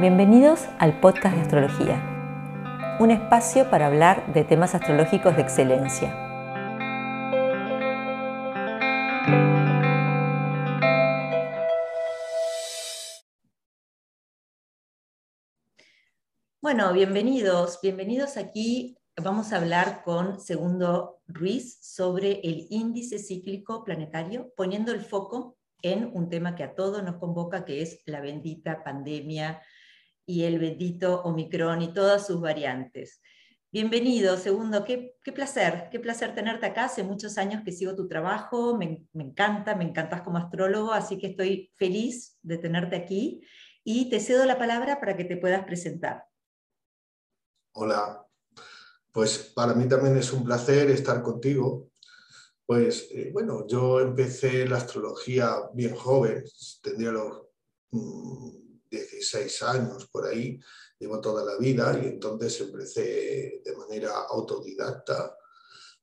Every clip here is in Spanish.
Bienvenidos al podcast de astrología, un espacio para hablar de temas astrológicos de excelencia. Bueno, bienvenidos, bienvenidos aquí. Vamos a hablar con Segundo Ruiz sobre el índice cíclico planetario, poniendo el foco en un tema que a todos nos convoca, que es la bendita pandemia y el bendito Omicron y todas sus variantes. Bienvenido, segundo, qué, placer, qué placer tenerte acá. Hace muchos años que sigo tu trabajo, me, encanta, me encantas como astrólogo, así que estoy feliz de tenerte aquí y te cedo la palabra para que te puedas presentar. Hola, pues para mí también es un placer estar contigo. Pues eh, bueno, yo empecé la astrología bien joven, tendría los mm, 16 años por ahí, llevo toda la vida y entonces empecé de manera autodidacta.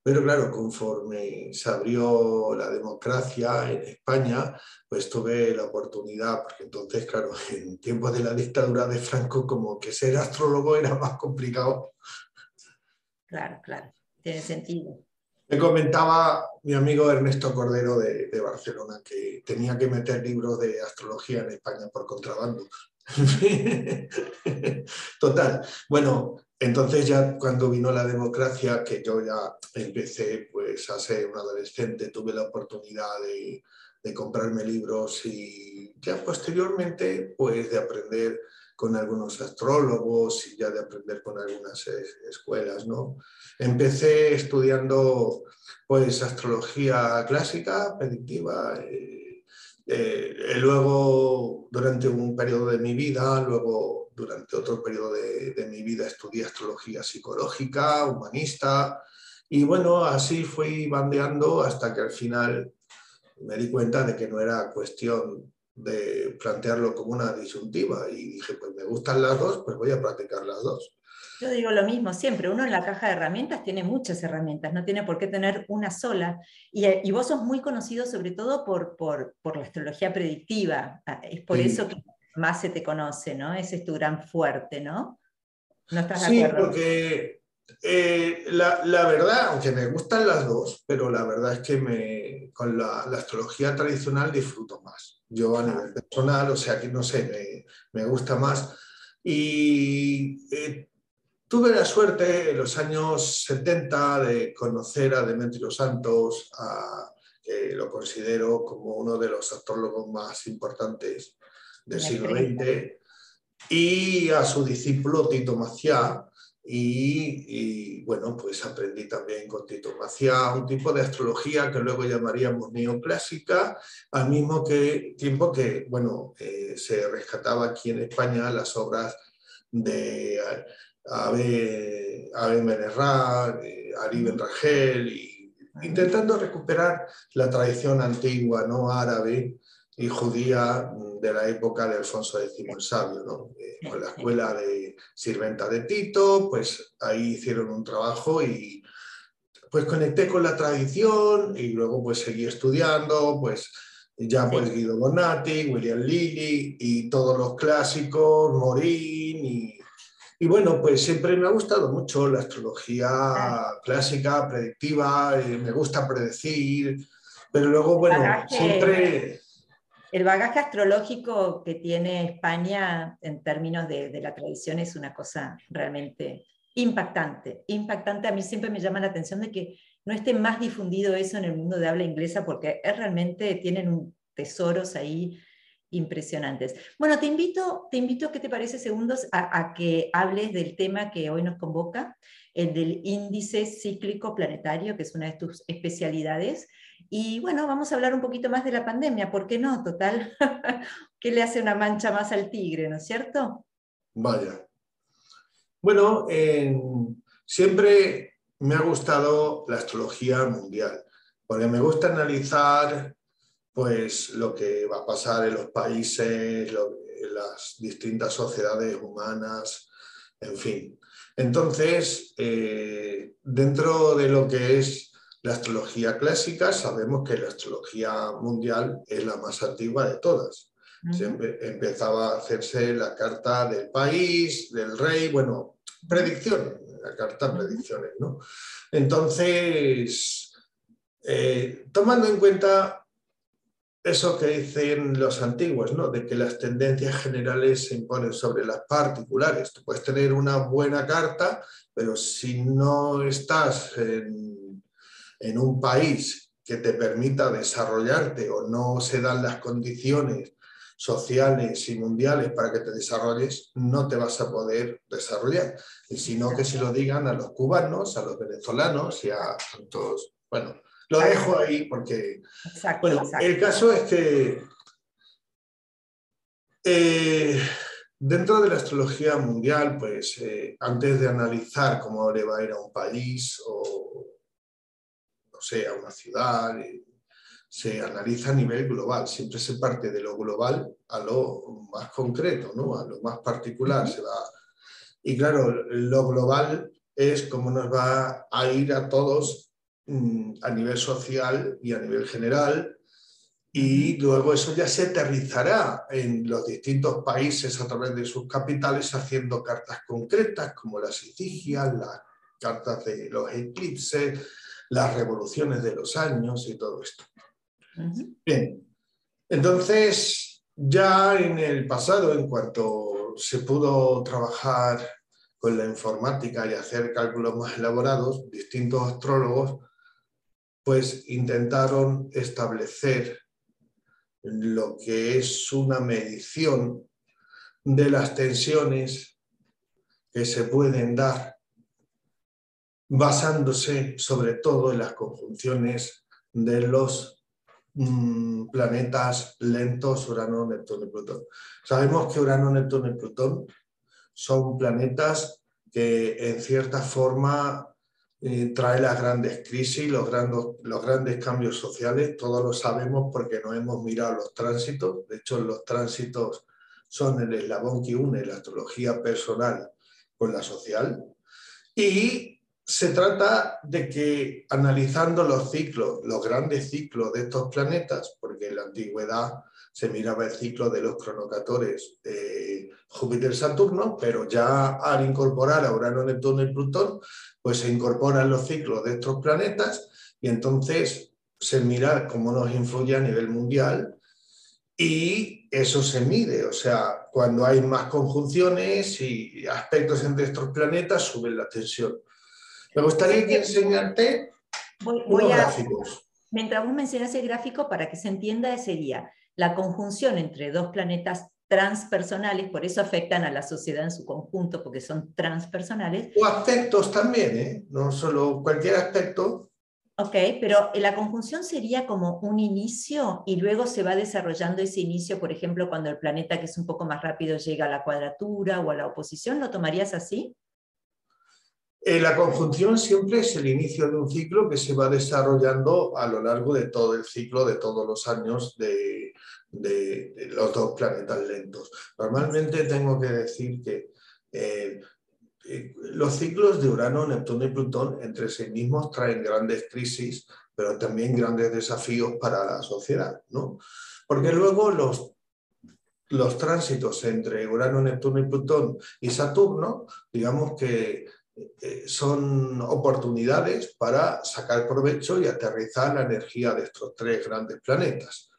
Pero claro, conforme se abrió la democracia en España, pues tuve la oportunidad, porque entonces, claro, en tiempos de la dictadura de Franco, como que ser astrólogo era más complicado. Claro, claro, tiene sentido. Me comentaba mi amigo Ernesto Cordero de, Barcelona que tenía que meter libros de astrología en España por contrabando. Total. Bueno, entonces ya cuando vino la democracia, que yo ya empecé pues a ser un adolescente, tuve la oportunidad de, de comprarme libros y ya posteriormente pues de aprender con algunos astrólogos y ya de aprender con algunas escuelas, ¿no? Empecé estudiando pues astrología clásica, predictiva, eh, eh, luego durante un periodo de mi vida, luego durante otro periodo de, de mi vida estudié astrología psicológica, humanista, y bueno, así fui bandeando hasta que al final me di cuenta de que no era cuestión de plantearlo como una disyuntiva y dije, pues me gustan las dos, pues voy a practicar las dos. Yo digo lo mismo siempre, uno en la caja de herramientas tiene muchas herramientas, no tiene por qué tener una sola. Y, y vos sos muy conocido sobre todo por, por, por la astrología predictiva, ah, es por eso que más se te conoce, ¿no? Ese es tu gran fuerte, ¿no? ¿No estás de acuerdo? Sí, porque eh, la, la, verdad, aunque me gustan las dos, pero la verdad es que me, con la, la astrología tradicional disfruto más yo a nivel personal, o sea que no sé, me, gusta más. Y eh, tuve la suerte en los años 70 de conocer a Demetrio Santos, que lo considero como uno de los astrólogos más importantes del siglo XX, y a su discípulo Tito Maciá, y, bueno, pues aprendí también con Tito Maciá un tipo de astrología que luego llamaríamos neoclásica, al mismo que, tiempo que, bueno, eh, se rescataba aquí en España las obras de Ave Menerra, Ali Ben Rangel, y intentando recuperar la tradición antigua, ¿no? Árabe, y judía de la época de Alfonso X el Sabio, ¿no? Con la escuela de Sirventa de Tito, pues ahí hicieron un trabajo y pues conecté con la tradición y luego pues seguí estudiando, pues ya pues Guido Bonatti, William Lilly y todos los clásicos, Morín y, y bueno, pues siempre me ha gustado mucho la astrología clásica, predictiva, eh, me gusta predecir, pero luego bueno, siempre el bagaje astrológico que tiene España en términos de, la tradición es una cosa realmente impactante. Impactante, a mí siempre me llama la atención de que no esté más difundido eso en el mundo de habla inglesa porque es realmente tienen tesoros ahí impresionantes. Bueno, te invito, te invito, ¿qué te parece, segundos, a, a, que hables del tema que hoy nos convoca, el del índice cíclico planetario, que es una de tus especialidades, y bueno, vamos a hablar un poquito más de la pandemia, ¿por qué no? Total, ¿qué le hace una mancha más al tigre, no es cierto? Vaya. Bueno, siempre me ha gustado la astrología mundial, porque me gusta analizar pues lo que va a pasar en los países, en las distintas sociedades humanas, en fin. Entonces, eh, dentro de lo que es la astrología clásica, sabemos que la astrología mundial es la más antigua de todas. empezaba a hacerse la carta del país, del rey, bueno, predicciones, la carta predicciones, ¿no? Entonces, eh, tomando en cuenta eso que dicen los antiguos, ¿no? de que las tendencias generales se imponen sobre las particulares. Tú puedes tener una buena carta, pero si no estás en, en un país que te permita desarrollarte o no se dan las condiciones sociales y mundiales para que te desarrolles, no te vas a poder desarrollar. Y sino que se lo digan a los cubanos, a los venezolanos y a tantos, bueno, lo dejo ahí porque... bueno, el caso es que eh, dentro de la astrología mundial, pues eh, antes de analizar cómo le va a ir a un país o, no sé, a una ciudad, eh, se analiza a nivel global. Siempre se parte de lo global a lo más concreto, ¿no? a lo más particular. Se va... Y claro, lo global es cómo nos va a ir a todos Mm, a nivel social y a nivel general, y luego eso ya se aterrizará en los distintos países a través de sus capitales haciendo cartas concretas como las efigias, las cartas de los eclipses, las revoluciones de los años y todo esto. Bien, entonces ya en el pasado, en cuanto se pudo trabajar con la informática y hacer cálculos más elaborados, distintos astrólogos pues intentaron establecer lo que es una medición de las tensiones que se pueden dar basándose sobre todo en las conjunciones de los mm, planetas lentos Urano, Neptuno y Plutón. Sabemos que Urano, Neptuno y Plutón son planetas que en cierta forma eh, trae las grandes crisis, los grandes, los grandes cambios sociales, todos lo sabemos porque no hemos mirado los tránsitos, de hecho los tránsitos son el eslabón que une la astrología personal con la social, y se trata de que analizando los ciclos, los grandes ciclos de estos planetas, porque en la antigüedad se miraba el ciclo de los cronocatores de Júpiter-Saturno, pero ya al incorporar a Urano, Neptuno y Plutón, pues se incorporan los ciclos de estos planetas y entonces se mira cómo nos influye a nivel mundial y eso se mide, o sea, cuando hay más conjunciones y aspectos entre estos planetas, sube la tensión. Me gustaría que enseñarte unos gráficos. Mientras vos mencionas el gráfico, para que se entienda, sería la conjunción entre dos planetas transpersonales, por eso afectan a la sociedad en su conjunto, porque son transpersonales. O aspectos también, ¿eh? no solo cualquier aspecto. Ok, pero la conjunción sería como un inicio y luego se va desarrollando ese inicio, por ejemplo, cuando el planeta que es un poco más rápido llega a la cuadratura o a la oposición, ¿lo tomarías así? Eh, la conjunción siempre es el inicio de un ciclo que se va desarrollando a lo largo de todo el ciclo, de todos los años de, los dos planetas lentos. Normalmente tengo que decir que eh, eh, los ciclos de Urano, Neptuno y Plutón entre sí mismos traen grandes crisis, pero también grandes desafíos para la sociedad, ¿no? Porque luego los los tránsitos entre Urano, Neptuno y Plutón y Saturno, digamos que son oportunidades para sacar provecho y aterrizar la energía de estos tres grandes planetas.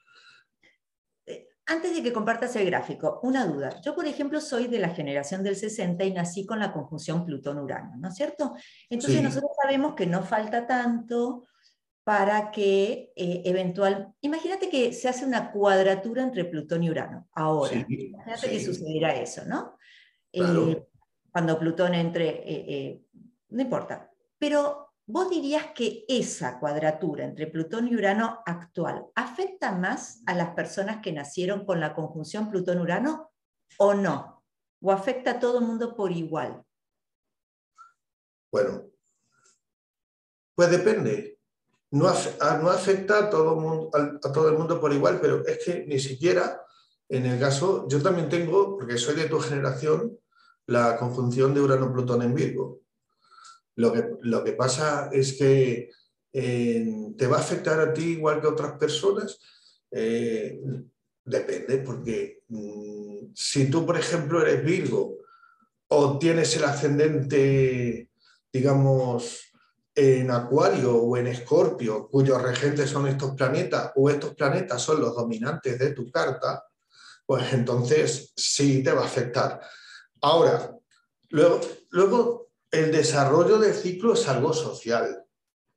Eh, antes de que compartas el gráfico, una duda. Yo, por ejemplo, soy de la generación del 60 y nací con la conjunción Plutón-Urano, ¿no es cierto? Entonces nosotros sabemos que no falta tanto para que eh, eventual... Imagínate que se hace una cuadratura entre Plutón y Urano, ahora. imagínate que sucediera eso, ¿no? Cuando Plutón entre, eh, eh, no importa. Pero vos dirías que esa cuadratura entre Plutón y Urano actual afecta más a las personas que nacieron con la conjunción Plutón-Urano o no? ¿O afecta a todo el mundo por igual? Bueno, pues depende. No, no afecta a todo, a todo el mundo por igual, pero es que ni siquiera en el caso, yo también tengo, porque soy de tu generación, la conjunción de Urano-Plutón en Virgo. Lo que, lo que pasa es que eh, te va a afectar a ti igual que a otras personas. Eh, Depende, porque mm, si tú, por ejemplo, eres Virgo o tienes el ascendente, digamos, en Acuario o en Escorpio, cuyos regentes son estos planetas, o estos planetas son los dominantes de tu carta, pues entonces sí te va a afectar. Ahora, luego, luego el desarrollo del ciclo es algo social.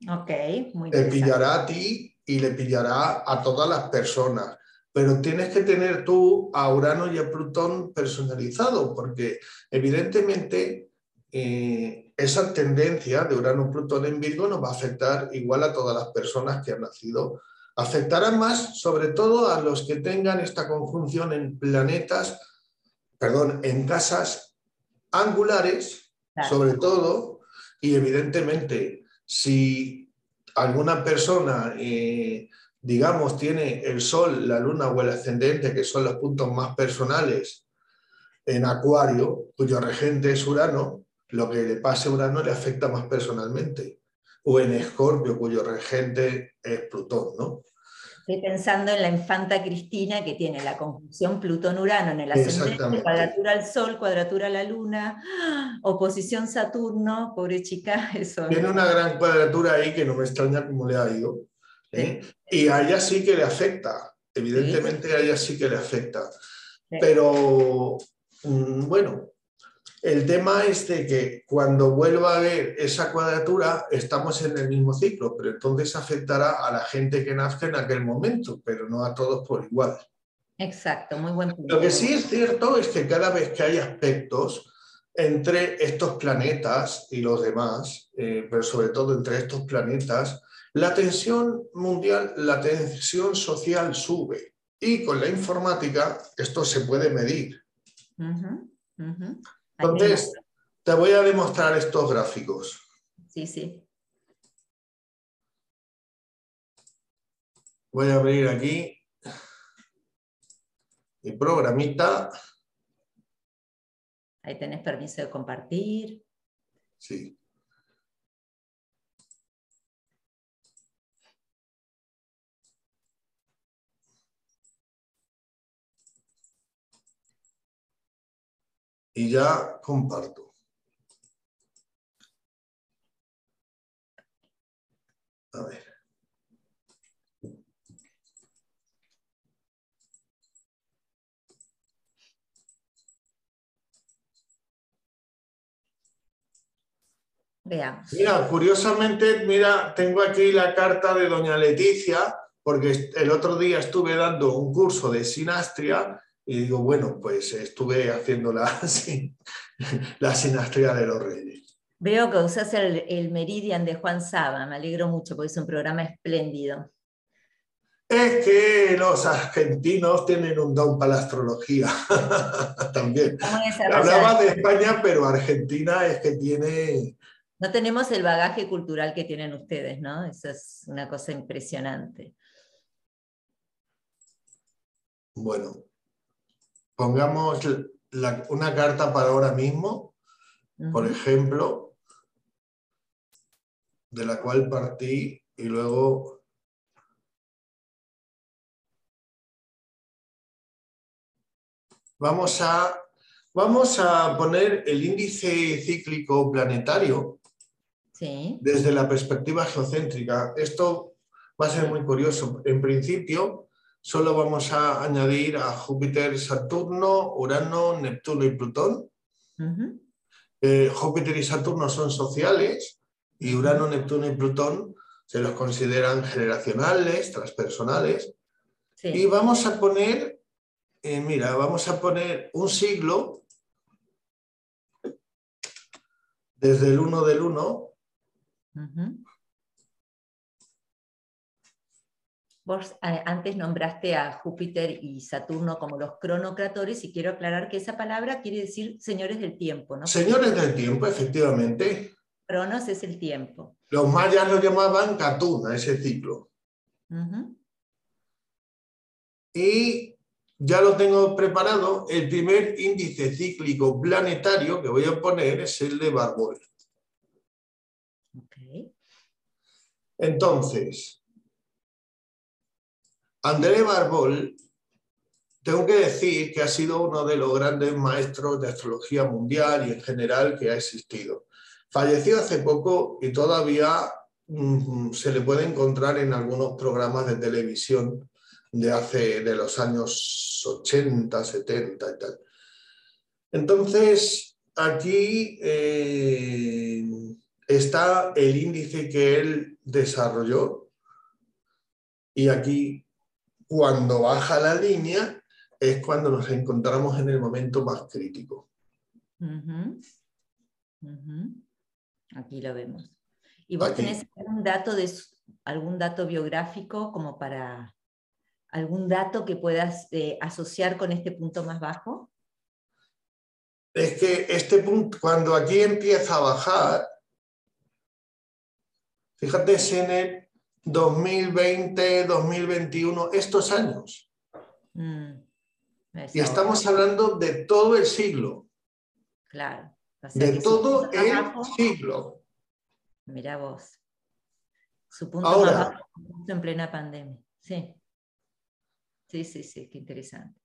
Ok, muy Te pillará a ti y le pillará a todas las personas pero tienes que tener tú a Urano y a Plutón personalizado, porque evidentemente eh, esa tendencia de Urano-Plutón en Virgo nos va a afectar igual a todas las personas que han nacido. Afectará más sobre todo a los que tengan esta conjunción en planetas, perdón, en casas angulares, sobre todo, y evidentemente si alguna persona... Eh, digamos, tiene el Sol, la Luna o el ascendente, que son los puntos más personales, en Acuario, cuyo regente es Urano, lo que le pase a Urano le afecta más personalmente. O en Escorpio, cuyo regente es Plutón, ¿no? Estoy pensando en la infanta Cristina que tiene la conjunción Plutón-Urano en el ascendente, cuadratura al Sol, cuadratura a la Luna, oposición Saturno, pobre chica, eso. Tiene una gran cuadratura ahí que no me extraña cómo le ha ido. ¿eh? Y a ella sí que le afecta, evidentemente a ella sí que le afecta. Pero mm, bueno, el tema es de que cuando vuelva a ver esa cuadratura estamos en el mismo ciclo, pero entonces afectará a la gente que nazca en aquel momento, pero no a todos por igual. Exacto, muy buen punto. Lo que sí es cierto es que cada vez que hay aspectos entre estos planetas y los demás, eh, pero sobre todo entre estos planetas, la tensión mundial, la tensión social sube y con la informática esto se puede medir. Entonces, te voy a demostrar estos gráficos. Sí, sí. Voy a abrir aquí mi programita. Ahí tenés permiso de compartir. Sí. Y ya comparto. A ver. Veamos. Mira, curiosamente, mira, tengo aquí la carta de doña Leticia, porque el otro día estuve dando un curso de sinastria y digo, bueno, pues estuve haciendo la, la sinastría de los reyes. Veo que usas el, el, Meridian de Juan Saba, me alegro mucho porque es un programa espléndido. Es que los argentinos tienen un don para la astrología también. Hablaba de España, pero Argentina es que tiene... No tenemos el bagaje cultural que tienen ustedes, ¿no? Eso es una cosa impresionante. Bueno, pongamos una carta para ahora mismo, por ejemplo, de la cual partí y luego vamos a, vamos a poner el índice cíclico planetario desde la perspectiva geocéntrica. Esto va a ser muy curioso. En principio, solo vamos a añadir a Júpiter, Saturno, Urano, Neptuno y Plutón. Eh, Júpiter y Saturno son sociales y Urano, Neptuno y Plutón se los consideran generacionales, transpersonales. Y vamos a poner, eh, mira, vamos a poner un siglo desde el 1 del 1 Vos antes nombraste a Júpiter y Saturno como los cronocratores y quiero aclarar que esa palabra quiere decir señores del tiempo, ¿no? Señores del tiempo, efectivamente. Cronos es el tiempo. Los mayas lo llamaban Catuna, ese ciclo. Y ya lo tengo preparado. El primer índice cíclico planetario que voy a poner es el de Barbol. Entonces, André Barbol tengo que decir que ha sido uno de los grandes maestros de astrología mundial y en general que ha existido. Falleció hace poco y todavía mm, se le puede encontrar en algunos programas de televisión de hace de los años 80, 70 y tal. Entonces, aquí eh, está el índice que él desarrolló y aquí cuando baja la línea es cuando nos encontramos en el momento más crítico. Aquí lo vemos. ¿Y vos tenés algún dato, de, algún dato biográfico como para algún dato que puedas eh, asociar con este punto más bajo? Es que este punto, cuando aquí empieza a bajar, fíjate en el 2020, 2021, estos años. Mm. Y estamos hablando de todo el siglo. Claro. de todo el siglo. Mira vos. Su punto Ahora, en plena pandemia. Sí. Sí, sí, sí, qué interesante.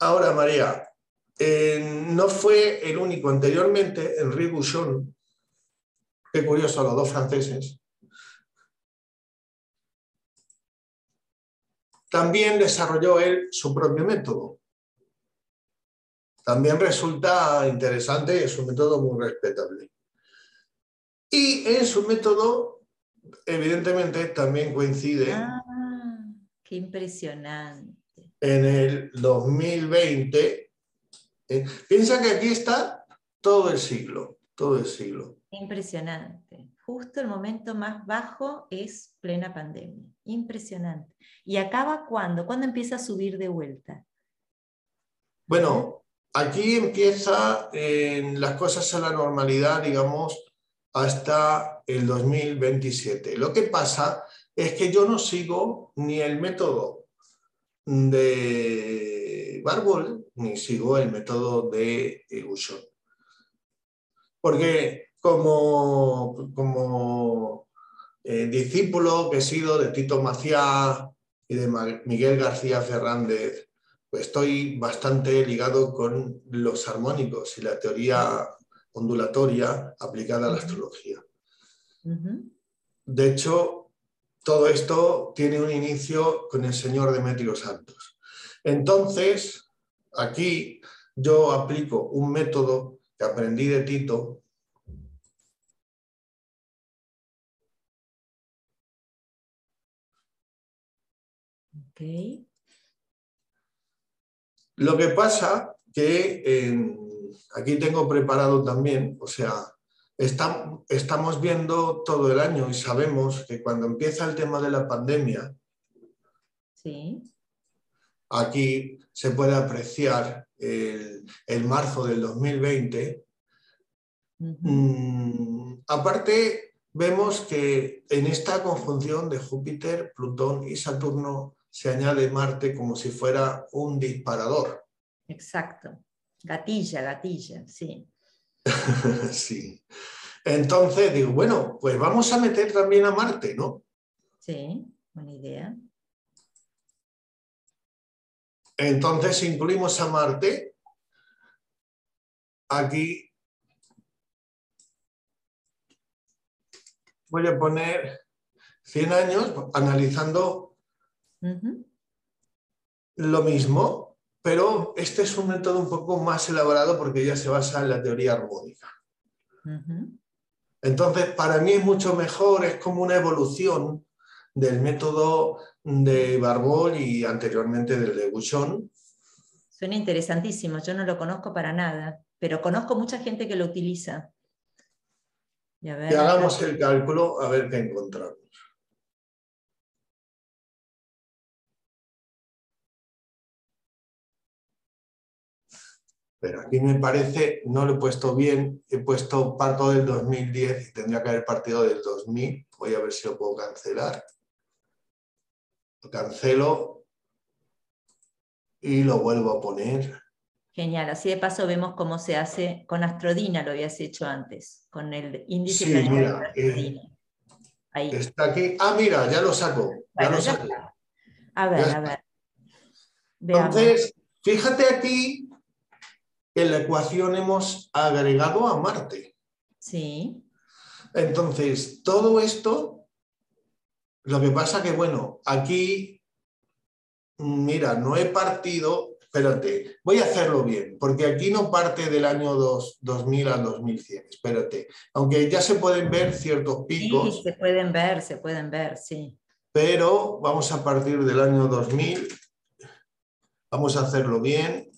Ahora, María, eh, no fue el único. Anteriormente, Henri Bouchon, qué curioso, los dos franceses, también desarrolló él su propio método también resulta interesante, es un método muy respetable. Y en su método, evidentemente, también coincide. Ah, qué impresionante. En el 2020. Eh, piensa que aquí está todo el siglo, todo el siglo. Impresionante. Justo el momento más bajo es plena pandemia. Impresionante. ¿Y acaba cuándo? ¿Cuándo empieza a subir de vuelta? Bueno, aquí empieza las cosas a la normalidad, digamos, hasta el 2027. Lo que pasa es que yo no sigo ni el método de Barbol, ni sigo el método de Egushon. Porque como, como eh, discípulo que he sido de Tito Maciá y de Miguel García Fernández estoy bastante ligado con los armónicos y la teoría ondulatoria aplicada a la astrología. De hecho, todo esto tiene un inicio con el señor Demetrio Santos. Entonces, aquí yo aplico un método que aprendí de Tito. Okay. Lo que pasa que aquí tengo preparado también, o sea, estamos viendo todo el año y sabemos que cuando empieza el tema de la pandemia, aquí se puede apreciar el, marzo del 2020. Mm, aparte, vemos que en esta conjunción de Júpiter, Plutón y Saturno se añade Marte como si fuera un disparador. Exacto. Gatilla, gatilla, sí. sí. Entonces digo, bueno, pues vamos a meter también a Marte, ¿no? Sí, buena idea. Entonces incluimos a Marte. Aquí voy a poner 100 años analizando lo mismo, pero este es un método un poco más elaborado porque ya se basa en la teoría armónica. Entonces, para mí es mucho mejor, es como una evolución del método de Barbol y anteriormente del de Bouchon. Suena interesantísimo, yo no lo conozco para nada, pero conozco mucha gente que lo utiliza. Y, hagamos el cálculo a ver qué encontramos. Pero aquí me parece, no lo he puesto bien, he puesto parto del 2010 y tendría que haber partido del 2000. Voy a ver si lo puedo cancelar. Lo cancelo y lo vuelvo a poner. Genial, así de paso vemos cómo se hace con Astrodina, lo habías hecho antes, con el índice sí, mira, eh, Ahí. Está aquí. Ah, mira, ya lo saco. ya lo saco. A ver, a ver. Entonces, Fíjate aquí en la ecuación hemos agregado a Marte. Sí. Entonces, todo esto, lo que pasa que, bueno, aquí, mira, no he partido, espérate, voy a hacerlo bien, porque aquí no parte del año 2000 al 2100, espérate, aunque ya se pueden ver ciertos picos. Sí, se pueden ver, se pueden ver, sí. Pero vamos a partir del año 2000, vamos a hacerlo bien,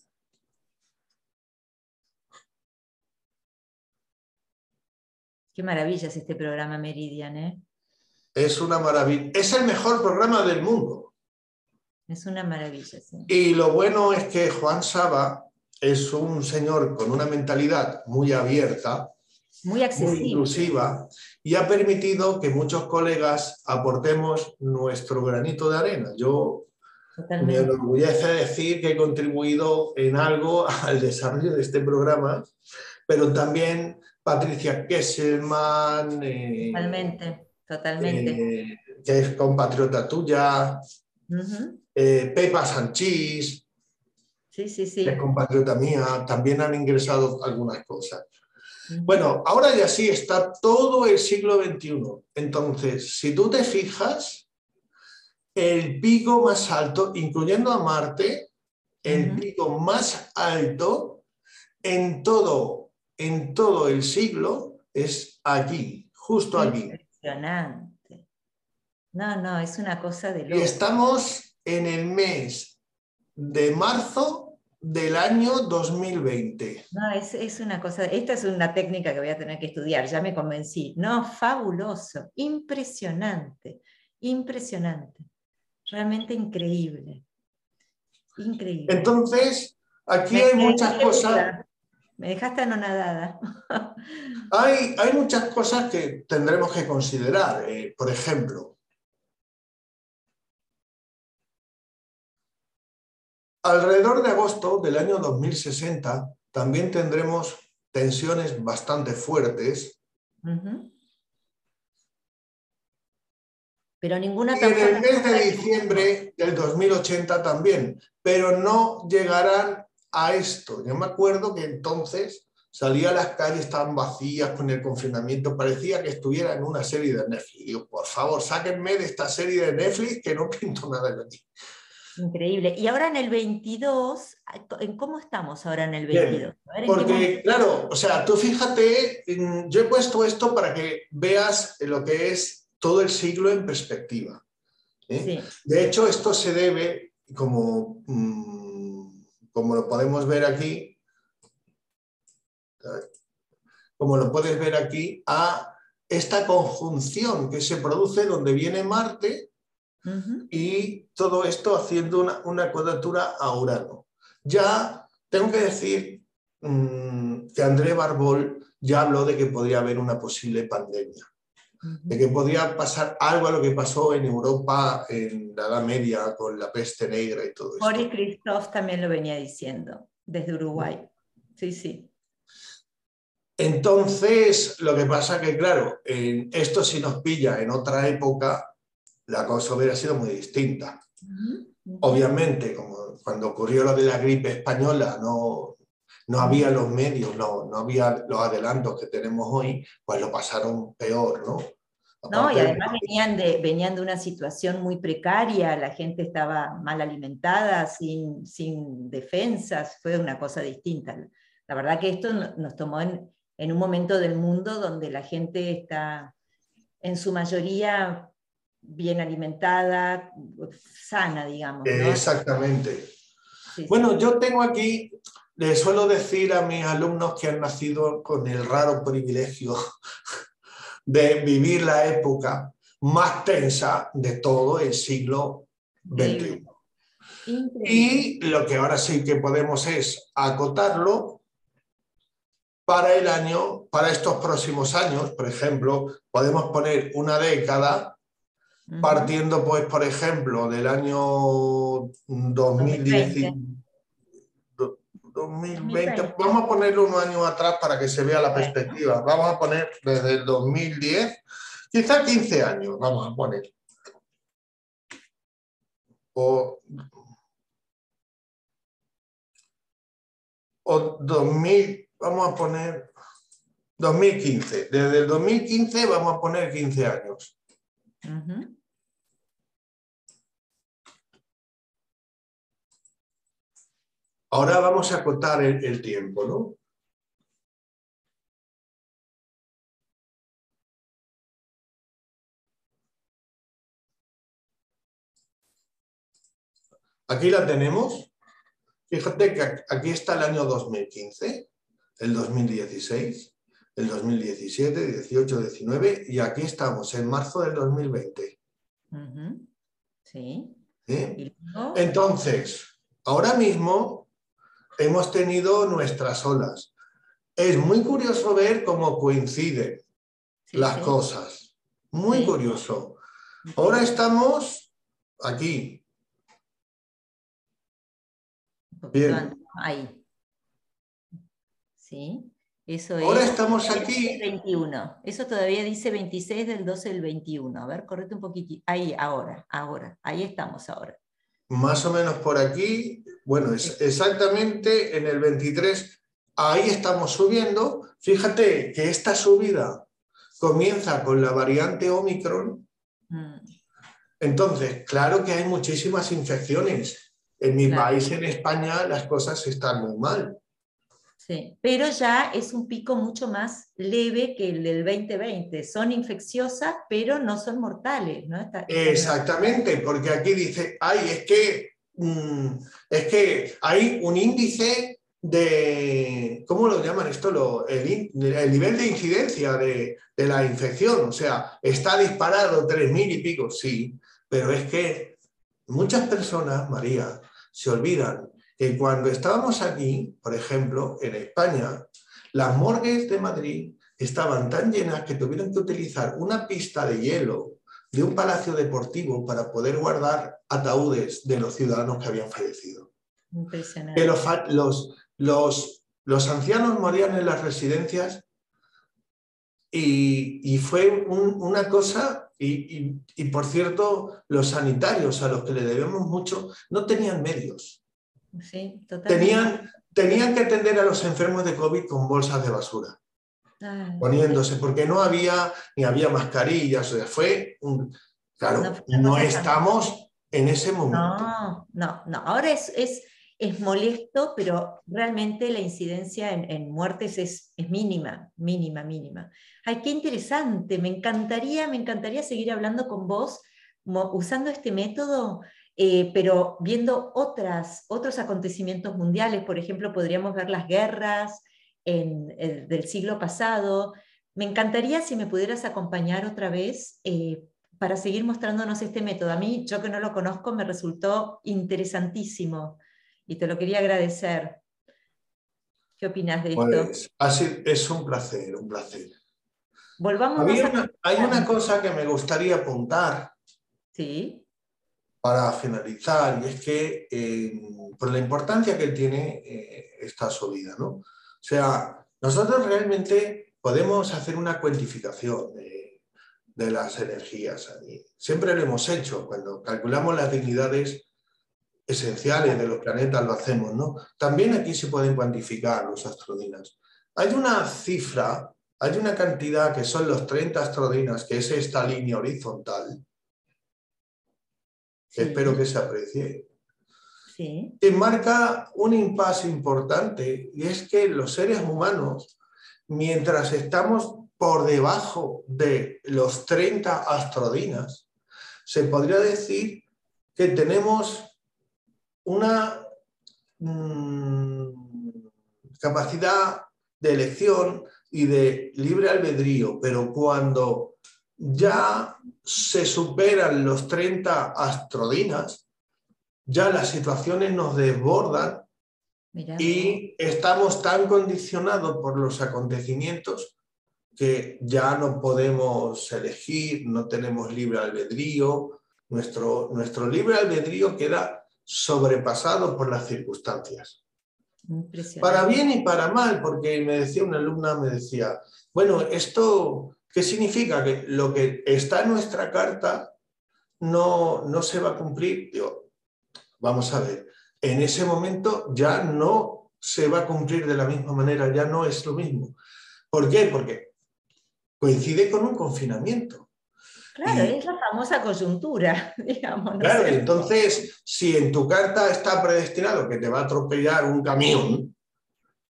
Qué maravilla es este programa Meridian, ¿eh? Es una maravilla. Es el mejor programa del mundo. Es una maravilla, sí. Y lo bueno es que Juan Saba es un señor con una mentalidad muy abierta, muy accesible, inclusiva, y ha permitido que muchos colegas aportemos nuestro granito de arena. Yo me enorgullece decir que he contribuido en algo al desarrollo de este programa, pero también Patricia Kesselman. Eh, totalmente, totalmente. Eh, que es compatriota tuya. Eh, Pepa Sanchís. Sí, sí, sí. Que es compatriota mía. También han ingresado algunas cosas. Bueno, ahora ya sí está todo el siglo XXI. Entonces, si tú te fijas, el pico más alto, incluyendo a Marte, el pico más alto en todo en todo el siglo es aquí, justo aquí. Impresionante. No, no, es una cosa de loco. Y estamos en el mes de marzo del año 2020. No, es, es, una cosa, esta es una técnica que voy a tener que estudiar, ya me convencí. No, fabuloso, impresionante, impresionante, realmente increíble. Increíble. Entonces, aquí hay muchas cosas me dejaste anonadada. hay, hay muchas cosas que tendremos que considerar. Eh, por ejemplo, alrededor de agosto del año 2060 también tendremos tensiones bastante fuertes. Pero ninguna y en el mes de diciembre del 2080 también, pero no llegarán a esto. Yo me acuerdo que entonces salía a las calles, estaban vacías con el confinamiento, parecía que estuviera en una serie de Netflix. Digo, por favor, sáquenme de esta serie de Netflix que no pinto nada de aquí. Increíble. Y ahora en el 22, ¿en cómo estamos ahora en el 22? porque, claro, o sea, tú fíjate, yo he puesto esto para que veas lo que es todo el siglo en perspectiva. ¿eh? De hecho, esto se debe, como mm, como lo podemos ver aquí, como lo puedes ver aquí, a esta conjunción que se produce donde viene Marte y todo esto haciendo una, cuadratura a Urano. Ya tengo que decir mm, que André Barbol ya habló de que podría haber una posible pandemia de que podía pasar algo a lo que pasó en Europa en la Edad Media con la peste negra y todo eso. Boris Christoph también lo venía diciendo desde Uruguay. Sí, sí. Entonces, lo que pasa que, claro, en esto si nos pilla en otra época, la cosa hubiera sido muy distinta. Obviamente, como cuando ocurrió lo de la gripe española, no, no había los medios, no, no había los adelantos que tenemos hoy, pues lo pasaron peor, ¿no? No, y además venían de, venían de una situación muy precaria, la gente estaba mal alimentada, sin, sin defensas, fue una cosa distinta. La verdad que esto nos tomó en, en un momento del mundo donde la gente está en su mayoría bien alimentada, sana, digamos. Exactamente. Bueno, yo tengo aquí le suelo decir a mis alumnos que han nacido con el raro privilegio de vivir la época más tensa de todo el siglo XXI. Y lo que ahora sí que podemos es acotarlo para el año, para estos próximos años, por ejemplo, podemos poner una década partiendo, pues, por ejemplo, del año 2010, 2020, vamos a ponerlo unos años atrás para que se vea la perspectiva. Vamos a poner desde el 2010, quizá 15 años, vamos a poner. O o 2000, vamos a poner 2015. Desde el 2015 vamos a poner 15 años. Ahora vamos a acotar el, tiempo, ¿no? Aquí la tenemos. Fíjate que aquí está el año 2015, el 2016, el 2017, 18, 19 y aquí estamos en marzo del 2020. Sí. Entonces, ahora mismo hemos tenido nuestras olas. Es muy curioso ver cómo coinciden las cosas. Muy curioso. Ahora estamos aquí. Bien. Ahí. Sí. Eso Ahora estamos aquí. 21. Eso todavía dice 26 del 12 del 21. A ver, correte un poquitito. Ahí, ahora, ahora. Ahí estamos ahora. Más o menos por aquí. Bueno, es exactamente en el 23, ahí estamos subiendo. Fíjate que esta subida comienza con la variante Omicron. Mm. Entonces, claro que hay muchísimas infecciones. En mi país, en España, las cosas están muy mal. Sí, pero ya es un pico mucho más leve que el del 2020. Son infecciosas, pero no son mortales. ¿no? Exactamente, porque aquí dice, ay, es que Mm, es que hay un índice de, ¿cómo lo llaman esto? el, nivel de incidencia de, la infección, o sea, está disparado 3.000 y pico, sí, pero es que muchas personas, María, se olvidan que cuando estábamos aquí, por ejemplo, en España, las morgues de Madrid estaban tan llenas que tuvieron que utilizar una pista de hielo de un palacio deportivo para poder guardar ataúdes de los ciudadanos que habían fallecido. Que los, los, los, ancianos morían en las residencias y, fue una cosa, y, por cierto, los sanitarios a los que le debemos mucho no tenían medios. Tenían, tenían que atender a los enfermos de COVID con bolsas de basura. Ah, poniéndose, porque no había ni había mascarillas, o sea, fue un... Claro, no, estamos en ese momento. No, no, no. Ahora es, es, es molesto, pero realmente la incidencia en, muertes es, es, mínima, mínima, mínima. Ay, qué interesante, me encantaría, me encantaría seguir hablando con vos usando este método, eh, pero viendo otras, otros acontecimientos mundiales, por ejemplo, podríamos ver las guerras, en, del siglo pasado. Me encantaría si me pudieras acompañar otra vez eh, para seguir mostrándonos este método. A mí, yo que no lo conozco, me resultó interesantísimo y te lo quería agradecer. ¿Qué opinas de esto? Pues, así, es un placer, un placer. Volvamos a... hay una cosa que me gustaría apuntar. Sí. Para finalizar, y es que eh, por la importancia que tiene eh, esta subida, ¿no? O sea, nosotros realmente podemos hacer una cuantificación de, las energías. Siempre lo hemos hecho, cuando calculamos las dignidades esenciales de los planetas lo hacemos, ¿no? También aquí se pueden cuantificar los astrodinas. Hay una cifra, hay una cantidad que son los 30 astrodinas, que es esta línea horizontal, espero que se aprecie. Que marca un impasse importante y es que los seres humanos, mientras estamos por debajo de los 30 astrodinas, se podría decir que tenemos una mm, capacidad de elección y de libre albedrío, pero cuando ya se superan los 30 astrodinas, ya las situaciones nos desbordan y estamos tan condicionados por los acontecimientos que ya no podemos elegir, no tenemos libre albedrío, nuestro, nuestro libre albedrío queda sobrepasado por las circunstancias. Para bien y para mal, porque me decía una alumna, me decía, bueno, esto, ¿qué significa? Que lo que está en nuestra carta no, no se va a cumplir. Vamos a ver, en ese momento ya no se va a cumplir de la misma manera, ya no es lo mismo. ¿Por qué? Porque coincide con un confinamiento. Claro, es la famosa coyuntura, digamos. claro, entonces, si en tu carta está predestinado que te va a atropellar un camión,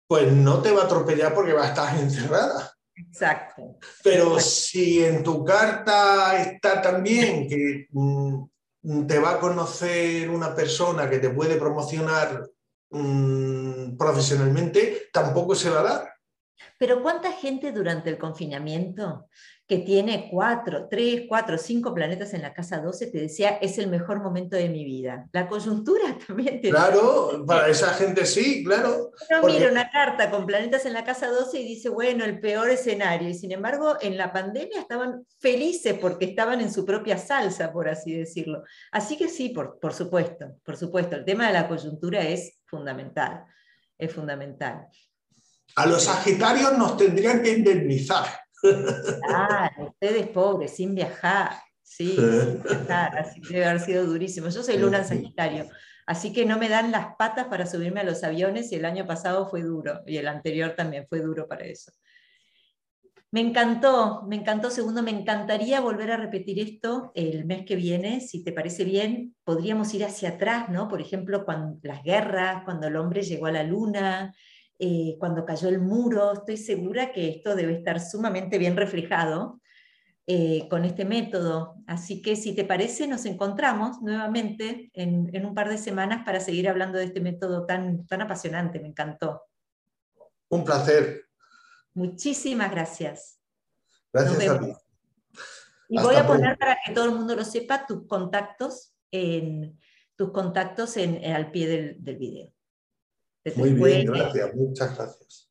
pues no te va a atropellar porque va a estar encerrada. Exacto. Pero si en tu carta está también que mm, te va a conocer una persona que te puede promocionar mm, profesionalmente, tampoco se va a dar. Pero ¿cuánta gente durante el confinamiento que tiene cuatro, tres, cuatro, cinco planetas en la casa 12 te decía es el mejor momento de mi vida? La coyuntura también te Claro, para esa gente sí, claro. Uno mira una carta con planetas en la casa 12 y dice, bueno, el peor escenario. Y sin embargo, en la pandemia estaban felices porque estaban en su propia salsa, por así decirlo. Así que sí, por, por supuesto, por supuesto. El tema de la coyuntura es fundamental. Es fundamental. A los Sagitarios nos tendrían que indemnizar. Claro, ustedes pobres, sin viajar. Sí, sin viajar, así debe haber sido durísimo. Yo soy luna en Sagitario, así que no me dan las patas para subirme a los aviones y el año pasado fue duro y el anterior también fue duro para eso. Me encantó, me encantó. Segundo, me encantaría volver a repetir esto el mes que viene, si te parece bien. Podríamos ir hacia atrás, ¿no? Por ejemplo, cuando las guerras, cuando el hombre llegó a la luna, eh, cuando cayó el muro, estoy segura que esto debe estar sumamente bien reflejado eh, con este método. Así que si te parece, nos encontramos nuevamente en, un par de semanas para seguir hablando de este método tan, tan apasionante, me encantó. Un placer. Muchísimas gracias. Gracias a ti. Y voy a poner para que todo el mundo lo sepa tus contactos en tus contactos en, al pie del, del video. Muy bien, gracias, muchas gracias.